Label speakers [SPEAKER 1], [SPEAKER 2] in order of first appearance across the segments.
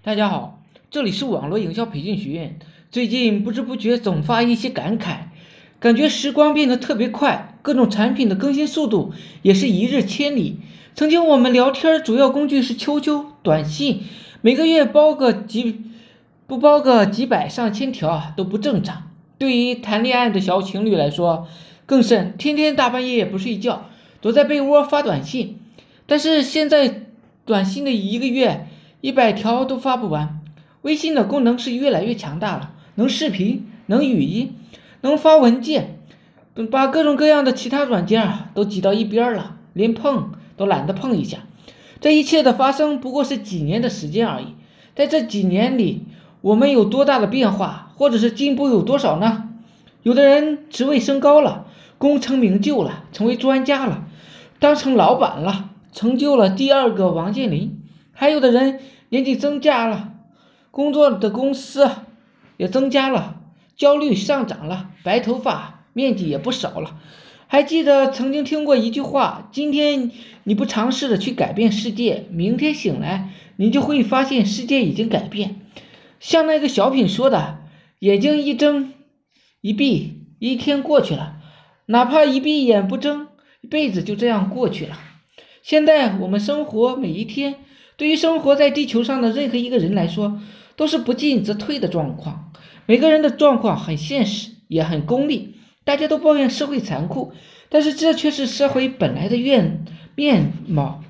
[SPEAKER 1] 大家好，这里是网络营销培训学院。最近不知不觉总发一些感慨，感觉时光变得特别快，各种产品的更新速度也是一日千里。曾经我们聊天主要工具是 QQ 短信，每个月包个几不包个几百上千条啊都不正常。对于谈恋爱的小情侣来说更甚，天天大半夜不睡觉，躲在被窝发短信。但是现在短信的一个月。一百条都发不完，微信的功能是越来越强大了，能视频，能语音，能发文件，把各种各样的其他软件啊都挤到一边了，连碰都懒得碰一下。这一切的发生不过是几年的时间而已，在这几年里，我们有多大的变化，或者是进步有多少呢？有的人职位升高了，功成名就了，成为专家了，当成老板了，成就了第二个王健林。还有的人年纪增加了，工作的公司也增加了，焦虑上涨了，白头发面积也不少了。还记得曾经听过一句话：今天你不尝试着去改变世界，明天醒来你就会发现世界已经改变。像那个小品说的：“眼睛一睁一闭，一天过去了；哪怕一闭眼不睁，一辈子就这样过去了。”现在我们生活每一天。对于生活在地球上的任何一个人来说，都是不进则退的状况。每个人的状况很现实，也很功利。大家都抱怨社会残酷，但是这却是社会本来的面面貌。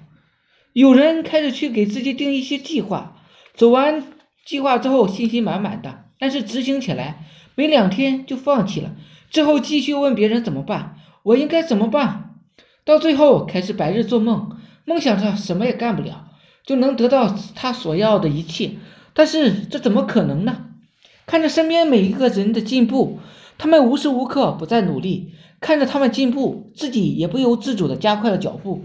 [SPEAKER 1] 有人开始去给自己定一些计划，走完计划之后信心满满的，但是执行起来没两天就放弃了。之后继续问别人怎么办，我应该怎么办？到最后开始白日做梦，梦想着什么也干不了。就能得到他所要的一切，但是这怎么可能呢？看着身边每一个人的进步，他们无时无刻不在努力，看着他们进步，自己也不由自主地加快了脚步。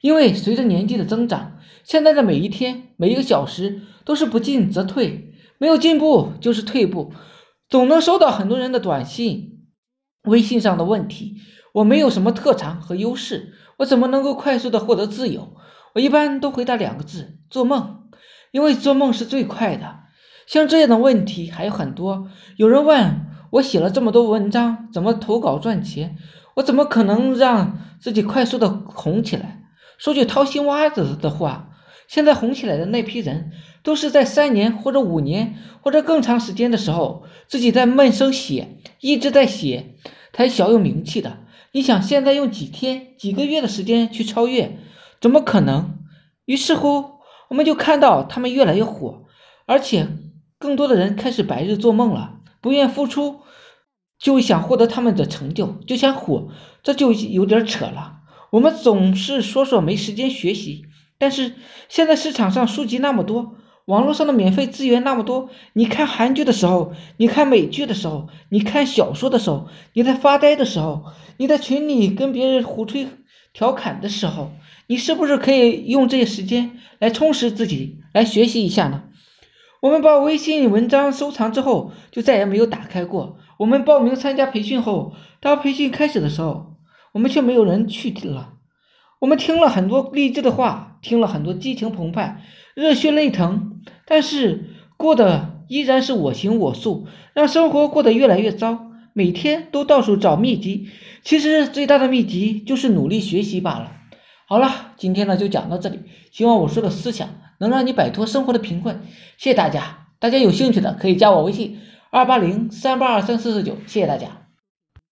[SPEAKER 1] 因为随着年纪的增长，现在的每一天、每一个小时都是不进则退，没有进步就是退步。总能收到很多人的短信、微信上的问题：我没有什么特长和优势，我怎么能够快速的获得自由？我一般都回答两个字：做梦，因为做梦是最快的。像这样的问题还有很多。有人问我写了这么多文章，怎么投稿赚钱？我怎么可能让自己快速的红起来？说句掏心挖子的话，现在红起来的那批人，都是在三年或者五年或者更长时间的时候，自己在闷声写，一直在写，才小有名气的。你想现在用几天、几个月的时间去超越？怎么可能？于是乎，我们就看到他们越来越火，而且更多的人开始白日做梦了，不愿付出，就想获得他们的成就，就想火，这就有点扯了。我们总是说说没时间学习，但是现在市场上书籍那么多，网络上的免费资源那么多，你看韩剧的时候，你看美剧的时候，你看小说的时候，你在发呆的时候，你在群里跟别人胡吹调侃的时候。你是不是可以用这些时间来充实自己，来学习一下呢？我们把微信文章收藏之后，就再也没有打开过。我们报名参加培训后，当培训开始的时候，我们却没有人去听了。我们听了很多励志的话，听了很多激情澎湃、热血沸腾，但是过的依然是我行我素，让生活过得越来越糟。每天都到处找秘籍，其实最大的秘籍就是努力学习罢了。好了，今天呢就讲到这里，希望我说的思想能让你摆脱生活的贫困。谢谢大家，大家有兴趣的可以加我微信二八零三八二三四四九，谢谢大家。